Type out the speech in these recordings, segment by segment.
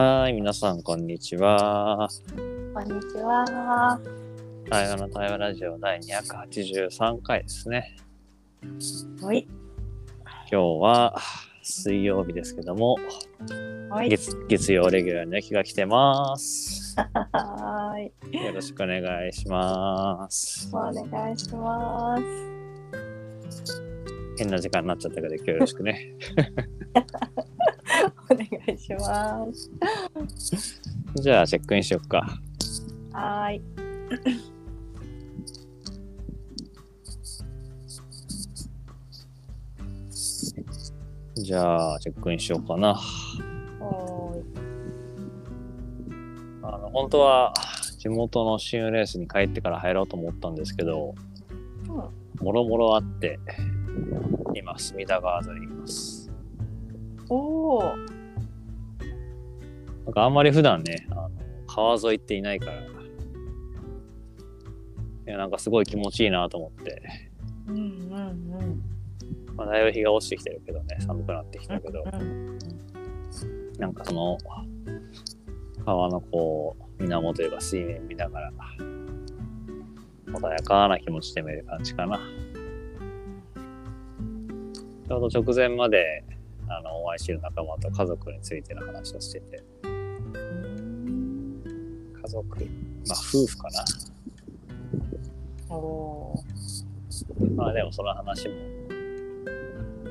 はい、皆さん、こんにちは。こんにちは。対話の対話ラジオ第283回ですね。はい。今日は水曜日ですけども、はい。月月曜レギュラーの焼きが来てます。はーい。よろしくお願いします。お願いします。変な時間になっちゃったけど、今日よろしくね。ます。じゃあ、チェックインしよっか。はーい。じゃあ、チェックインしようかな。おーい。あの本当は地元のシンレースに帰ってから入ろうと思ったんですけど、もろもろあって、今、隅田川沿いにいます。おお。なんかあんまり普段ね、あの川沿いっていないから、いやなんかすごい気持ちいいなと思って、うんうんまあ、だいぶ日が落ちてきてるけどね、寒くなってきたけど、うん。なんかその川のこう、水面というか水面見ながら、穏やかな気持ちで見る感じかな。ちょうど直前まで、あの、お会いしてる仲間と家族についての話をしてて、うん。家族、まあ夫婦かな。おおまあでもその話も、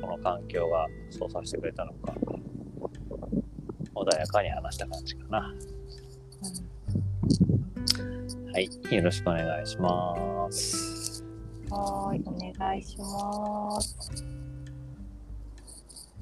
この環境がそうさせてくれたのか、穏やかに話した感じかな。はい。よろしくお願いします。ー。はーい。お願いします。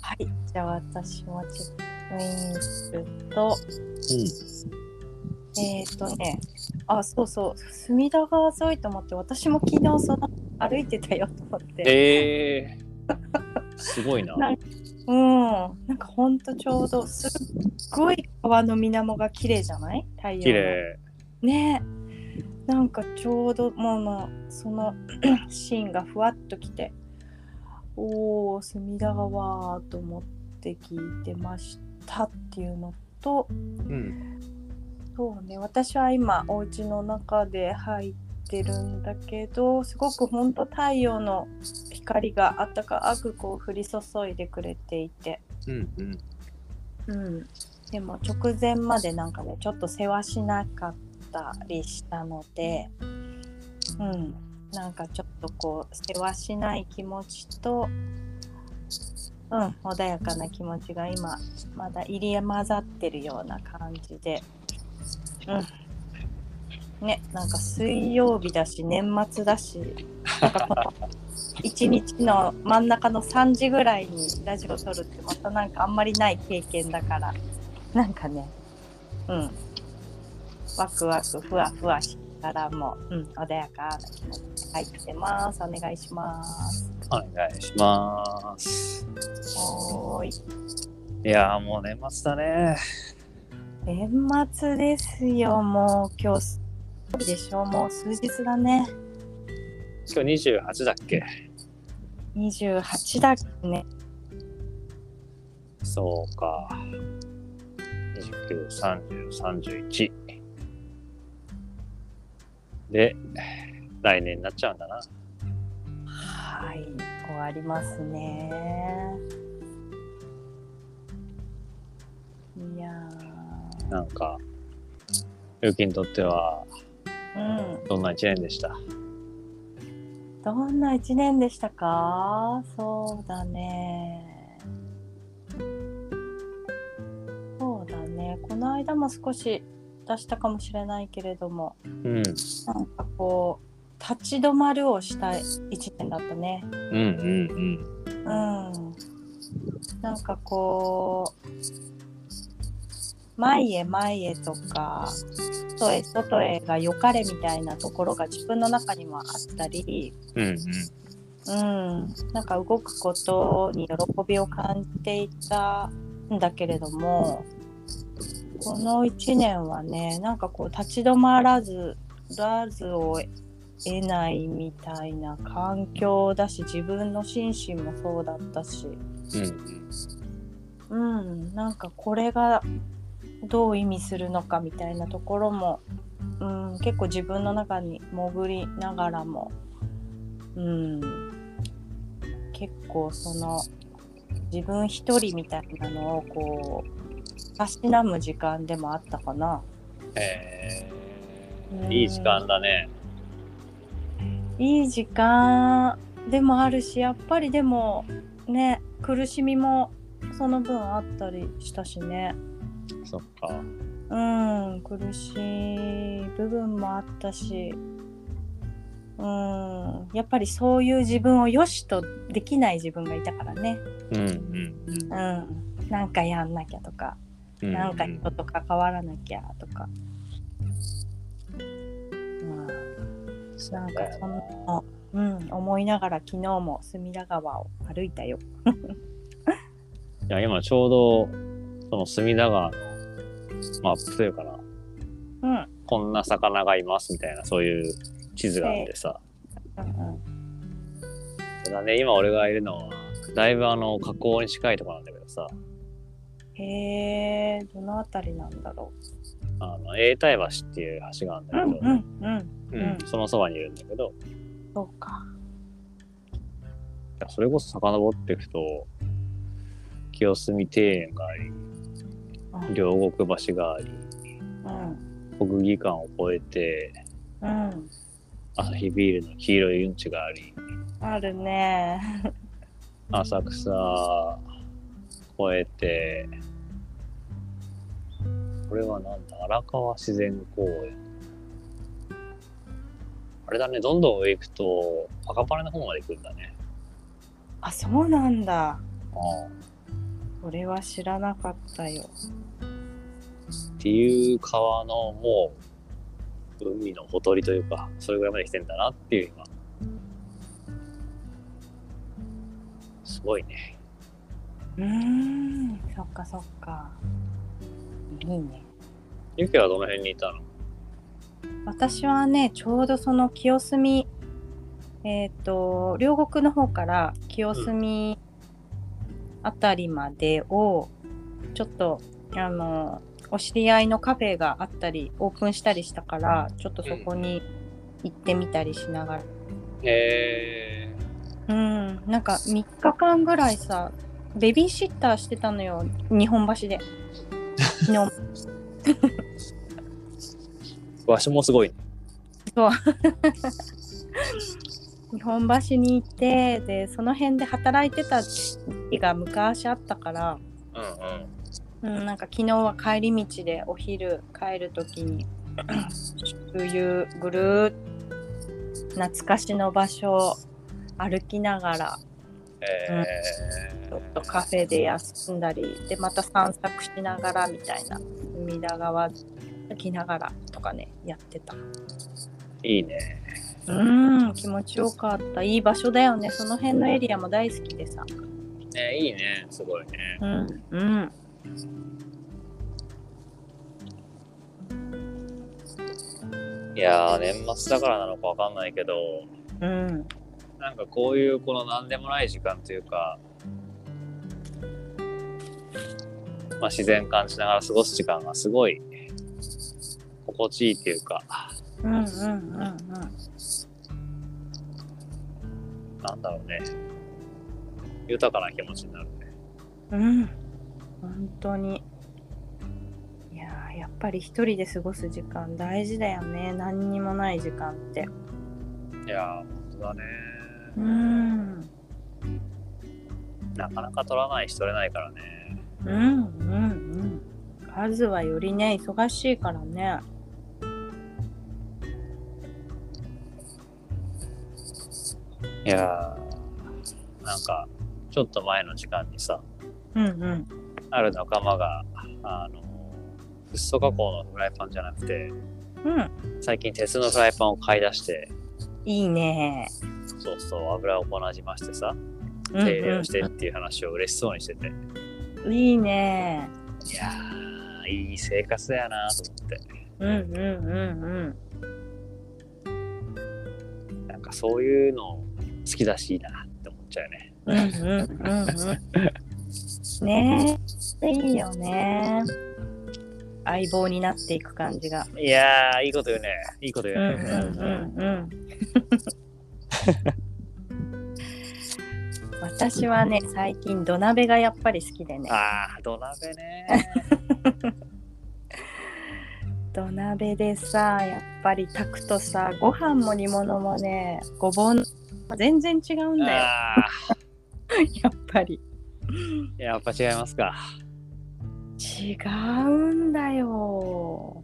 はい。じゃあ私もチェックインすると、えっ、ー、とね、あ、そうそう、隅田川沿いと思って、私も昨日その歩いてたよと思って。えー、すごいな。なんうん、なんかほんとちょうどすっごい川の水面が綺麗じゃない？太陽の綺麗。ねなんかちょうどもうまあその シーンがふわっときておお隅田川と思って聞いてましたっていうのとうん。そうね。私は今お家の中で入ってるんだけどすごくほんと太陽の光があったかくこう降り注いでくれていて、うんうん。うん、でも直前までなんかねちょっと世話しなかったりしたので、うん、なんかちょっとこう世話しない気持ちと、うん、穏やかな気持ちが今まだ入り混ざってるような感じで、うん、ねなんか水曜日だし年末だし なんかこの一日の真ん中の3時ぐらいにラジオ撮るってまたなんかあんまりない経験だからなんかねうん。ワクワクふわふわしながらも、うん、穏やかな気持ちで入ってます。お願いします。お願いします。おーい。いやーもう年末だね。年末ですよもう今日でしょもう数日だね今日28だっけ？28だねそうか。29、30、31。で、来年になっちゃうんだな。はい終わりますねいやなんか、ゆうきにとっては、ーうんどんな一年でした？どんな一年でしたか？そうだね。そうだね。この間も少し出したかもしれないけれども、うん。なんかこう、立ち止まるをした一年だったね。うんうんうん。うん。なんかこう、前へ前へとか、外へ外へが良かれみたいなところが自分の中にもあったり、うんうん。うん、なんか動くことに喜びを感じていたんだけれどもこの1年はねなんかこう立ち止まらずらずを得ないみたいな環境だし自分の心身もそうだったしうんうん。うんなんかこれがどう意味するのかみたいなところも、うん、結構自分の中に潜りながらも、うん、結構その自分一人みたいなのをこうたしなむ時間でもあったかな。えー、いい時間だね。いい時間でもあるしやっぱりでもね苦しみもその分あったりしたしね。そっか。うん苦しい部分もあったしうんやっぱりそういう自分をよしとできない自分がいたからね。うんうんうん。うん、なんかやんなきゃとか、うんなんか人と関わらなきゃとか。まあ、なんかそんな、うん、思いながら昨日も隅田川を歩いたよ。いや、今ちょうど、その隅田川のマップというかな、うん、うんこんな魚がいますみたいな、そういう地図があってさ。うん、ただね、今俺がいるのは、だいぶあの、河口に近いところなんだけどさ、へえ、どのあたりなんだろあの、永代橋っていう橋があるんだう。けど、うん、うん、うん、うん。そのそばにいるんだけど、そうか。それこそ遡っていくと、清澄庭園があり、うん、両国橋があり、うん、国技館を越えて、うん、朝日ビールの黄色いうんちがあり、あるね。浅草越えて、これはなんだ、荒川自然公園。あれだね、どんどん上行くと、赤羽の方まで行くんだね。あ、そうなんだ。あこれは知らなかったよ。っていう川のもう、海のほとりというか、それぐらいまで来てんだなっていう今。すごいね。うーん、そっかそっか。いいね。ゆきはどの辺にいたの？私はね、ちょうどその清澄、えっ、と、両国の方から清澄あたりまでを、ちょっと、あの、お知り合いのカフェがあったり、オープンしたりしたから、ちょっとそこに行ってみたりしながら。へうん、なんか3日間ぐらいさ、ベビーシッターしてたのよ、日本橋で。昨日ー。わしもすごいね。日本橋に行ってでその辺で働いてた時期が昔あったから、うんうん。うん、なんか昨日は帰り道でお昼帰る時に 周遊ぐるーっ懐かしの場所を歩きながらえちょっとカフェで休んだりでまた散策しながらみたいな隅田川歩きながらとかねやってた。ー、いいね。うん気持ちよかったいい場所だよねその辺のエリアも大好きでさ。ねいいね。すごいね。うんうんいやー、年末だからなのかわかんないけど、うんなんかこういうこの何でもない時間というか、まあ、自然感じながら過ごす時間がすごい心地いいっていうか、うんうんうんうんなんだろうね。豊かな気持ちになるね。うん本当にいやーやっぱり一人で過ごす時間大事だよね何にもない時間っていやー、本当だね。うんなかなか取らないし取れないからね。うんうんうん数はよりね忙しいからねいやー、なんか、ちょっと前の時間にさ、うんうん。ある仲間が、あの、フッ素加工のフライパンじゃなくて、うん。最近鉄のフライパンを買い出して、いいね。そうそう、油をこなじましてさ、うん手入れをしてっていう話を嬉しそうにしてて、うんいいね。いやー、いい生活だよなと思って。うんうんうんなんかそういうの好きだしいいなって思っちゃうね。うんうんうんうんねえいいよね相棒になっていく感じが。いやー、いいこと言うね。いいこと言うんうね。うんうんうん。私はね最近土鍋がやっぱり好きでねああ、土鍋ね。土鍋でさやっぱり炊くとさご飯も煮物もねごぼうの全然違うんだよ。あ やっぱり。ーやっぱ違いますか。違うんだよ。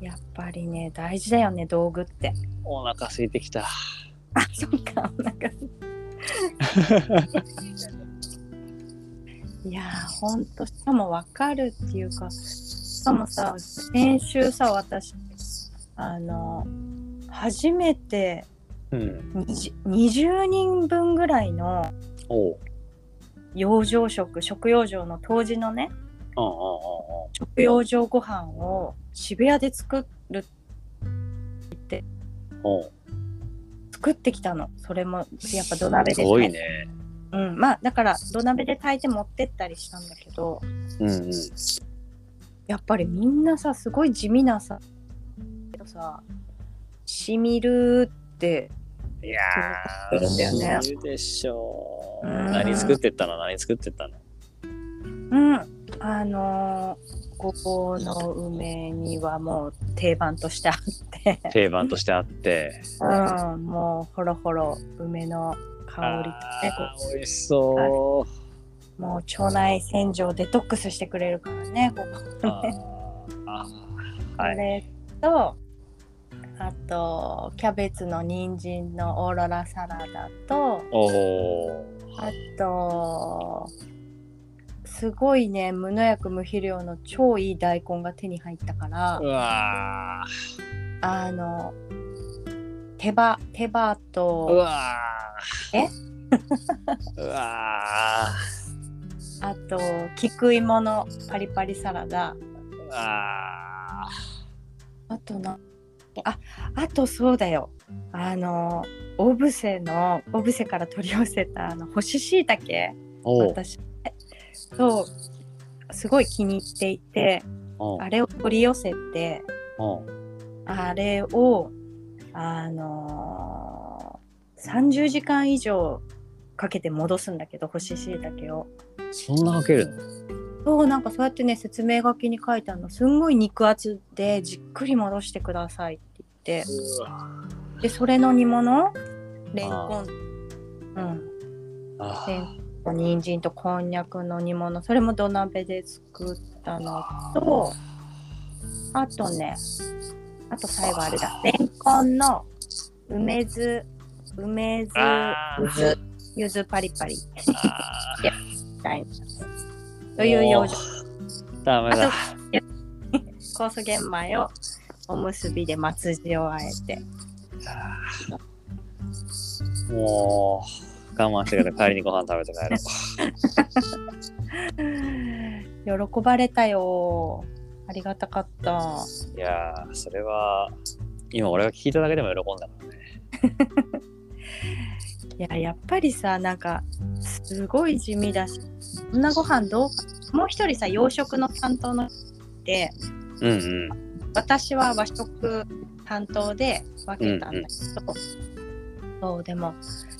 やっぱりね大事だよね道具って。お腹空いてきた。あそっかお腹いやーほんとしかも分かるっていうかしかもさ先週さ私あの初めてうん。20 20人分ぐらいの。養生食食用場の当時のねうんうんうん食用場ご飯を渋谷で作るうん。おう。作ってきたのそれもやっぱ土鍋すでごいね。うんまあだから土鍋で炊いて持ってったりしたんだけどうんうん。やっぱりみんなさすごい地味なささしみるっていやそうなんだよねー、いるでしょう。うん何作ってったの？何作ってったの？うん。あのーごぼうの梅にはもう定番としてあって。定番としてあって。うんもうほろほろ梅の香りとね美味しそう。うもう腸内洗浄デトックスしてくれるからねごぼうあねー。あー。こはい。れとあとキャベツの人参のオーロラサラダと。あとすごいね無農薬無肥料の超いい大根が手に入ったからあの手羽手羽とえ？あと菊芋のパリパリサラダ。あとなああとそうだよ。あのオブセのオブセから取り寄せたあの干し椎茸。私そうすごい気に入っていてあれを取り寄せてあれをあのー、30時間以上かけて戻すんだけど干し椎茸を。そんなかけるの？そうなんかそうやってね説明書きに書いてあるのすんごい肉厚でじっくり戻してくださいって言って。でそれの煮物？レンコン。うん。あレンコン人参とこんにゃくの煮物。それも土鍋で作ったのとあとねあと最後あれだ。レンコンの梅酢。梅酢。ゆずゆずパリパリ。あみた いなという養生ー。ダメだ。酵素玄米をおむすびで松地をあえて。もう我慢してから帰りにご飯食べて帰ろう。喜ばれたよありがたかった。いやーそれは今俺が聞いただけでも喜んだからね いややっぱりさなんかすごい地味だしそんなご飯どうかもう一人さ洋食の担当の人でうんうん。私は和食担当で分けたんだけど、そうでも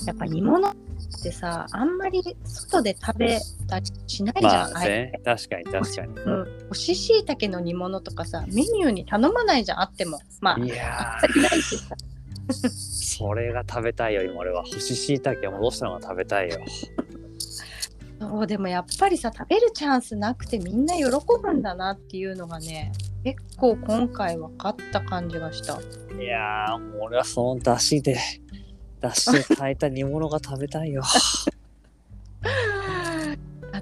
やっぱ煮物ってさあんまり外で食べたりしないじゃん、まあね確かに確かに。うん、干し椎茸の煮物とかさメニューに頼まないじゃんあっても。まあいやあったりないしさ。ーそれが食べたいよりも俺は。干し椎茸を戻したのが食べたいよ。そうでもやっぱりさ食べるチャンスなくてみんな喜ぶんだなっていうのがね結構今回分かった感じがした。いやー俺はその出汁で出汁で炊いた煮物が食べたいよ。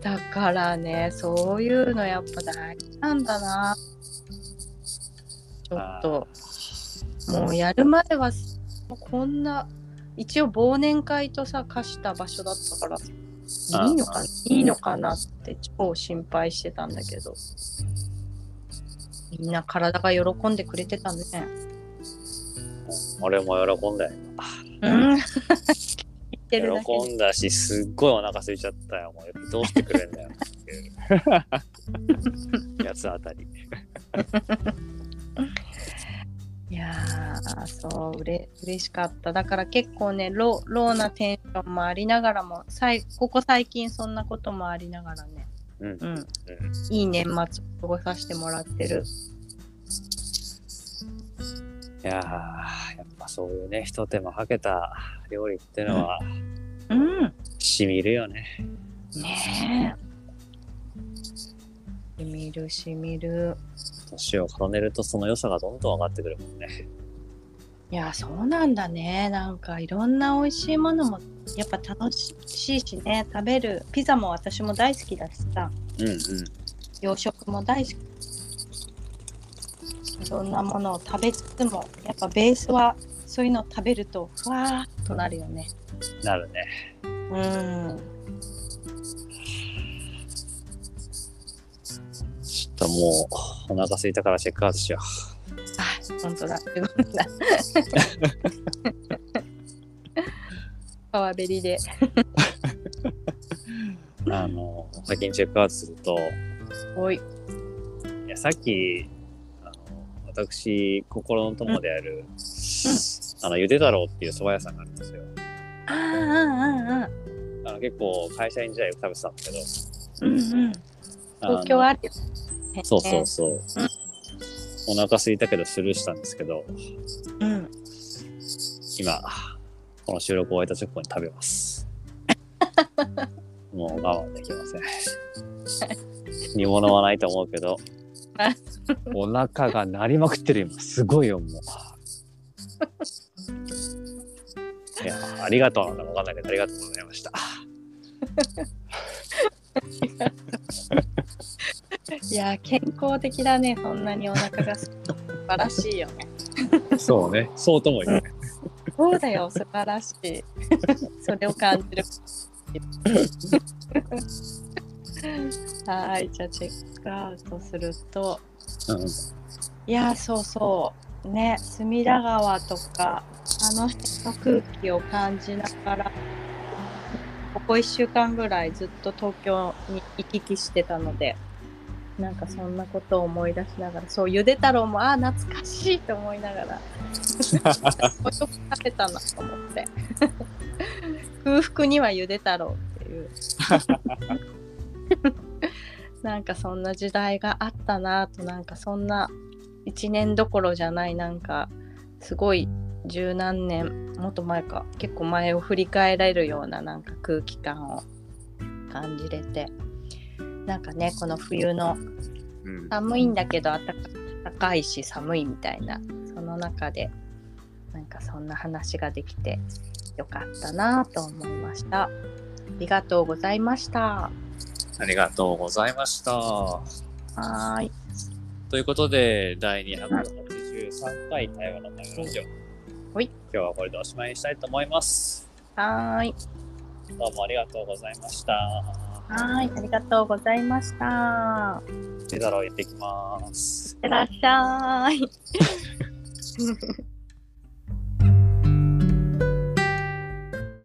だからねそういうのやっぱ大事なんだな。ちょっともうやる前はこんな一応忘年会とさ貸した場所だったからいいのかいいのかなって超心配してたんだけど。みんな体が喜んでくれてたね。俺も喜んだよ。うん。喜んだしすっごいお腹空いちゃったよ。もうどうしてくれんだよっていう。八つ当たり。いやーそううれ嬉しかった。だから結構ねロローなテンションもありながらもさいここ最近そんなこともありながらね、うん。うん、うん。いい年末を過ごさせてもらってる。いやーやっぱそういうね、一手間かけた料理ってのは、うん。しみるよね。ねえ。しみるしみる年を重ねるとその良さがどんどん上がってくるもんね。いやそうなんだねなんかいろんな美味しいものもやっぱ楽しいしね食べるピザも私も大好きだしさうんうん。洋食も大好きいろんなものを食べつつもやっぱベースはそういうのを食べるとふわーっとなるよねなるね。うんともうお腹空いたからチェックアウトしよあ本当だ。川べりで。う。あの、先にチェックアウトすると、おい。いやさっき、あの私、心の友である、あの、ゆで太郎っていう蕎麦屋さんがあるんですよ。ああああああの結構会社員時代よく食べてたんですけど、うんうん。東京あるよ。ねそうそうそう。お腹空いたけどスルーしたんですけど、うん今、この収録を終えた直後に食べます。もう我慢できません。煮物はないと思うけど、お腹が鳴りまくってる今。すごいよ、もう。いや、ありがとうなんだかわかんないけど、ありがとうございました。いや健康的だねそんなにお腹がす素晴らしいよね。そうね。そうとも言うね。そうだよ素晴らしい。それを感じる。はいじゃあチェックアウトすると。うん。いやそうそう。ね隅田川とかあの辺の空気を感じながらここ1週間ぐらいずっと東京に行き来してたのでなんかそんなことを思い出しながらそうゆで太郎もああ懐かしいと思いながら よく食べたなと思って。空腹にはゆで太郎っていう。なんかそんな時代があったなとなんかそんな1年どころじゃないなんかすごい十何年もっと前か結構前を振り返られるようななんか空気感を感じれて。なんかねこの冬のうん、寒いんだけど暖かいし寒いみたいなその中でなんかそんな話ができてよかったなと思いましたありがとうございましたありがとうございました。はーいということで、第283回台湾の台湾ラジオ。はい今日はこれでおしまいにしたいと思います。はーいどうもありがとうございました。はーいありがとうございましたペダロ行ってきます。いってらっしゃい